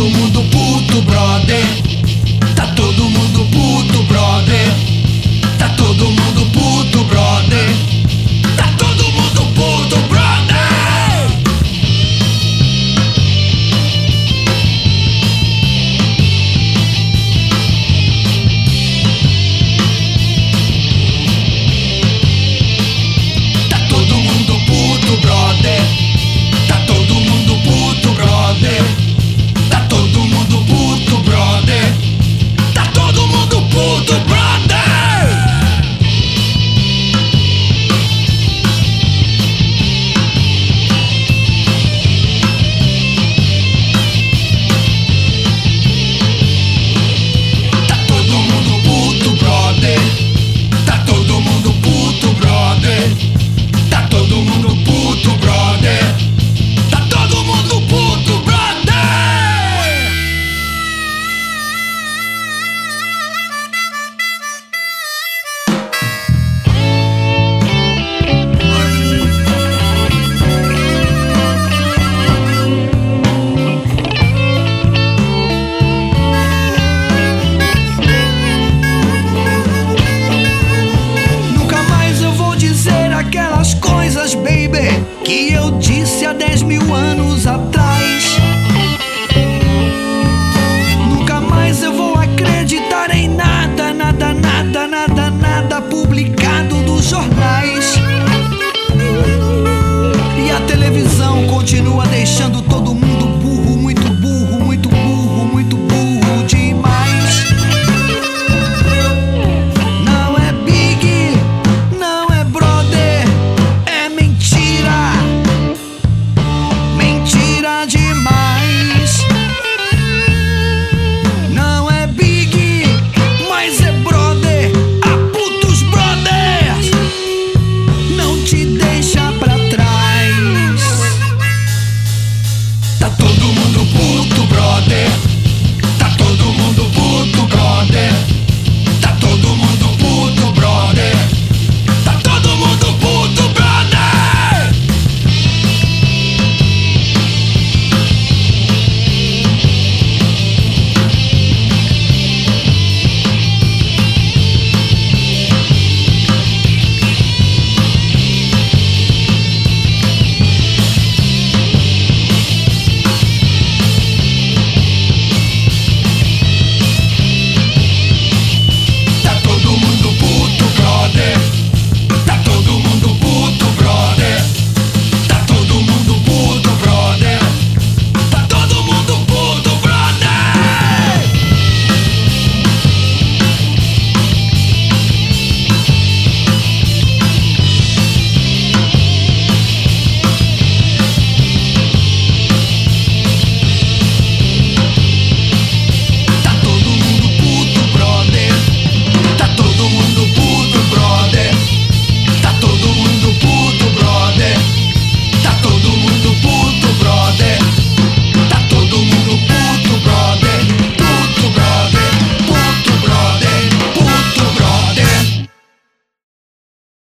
todo mundo puto, brother. dez mil anos atrás. Nunca mais eu vou acreditar em nada, nada, nada, nada, nada publicado nos jornais. E a televisão continua deixando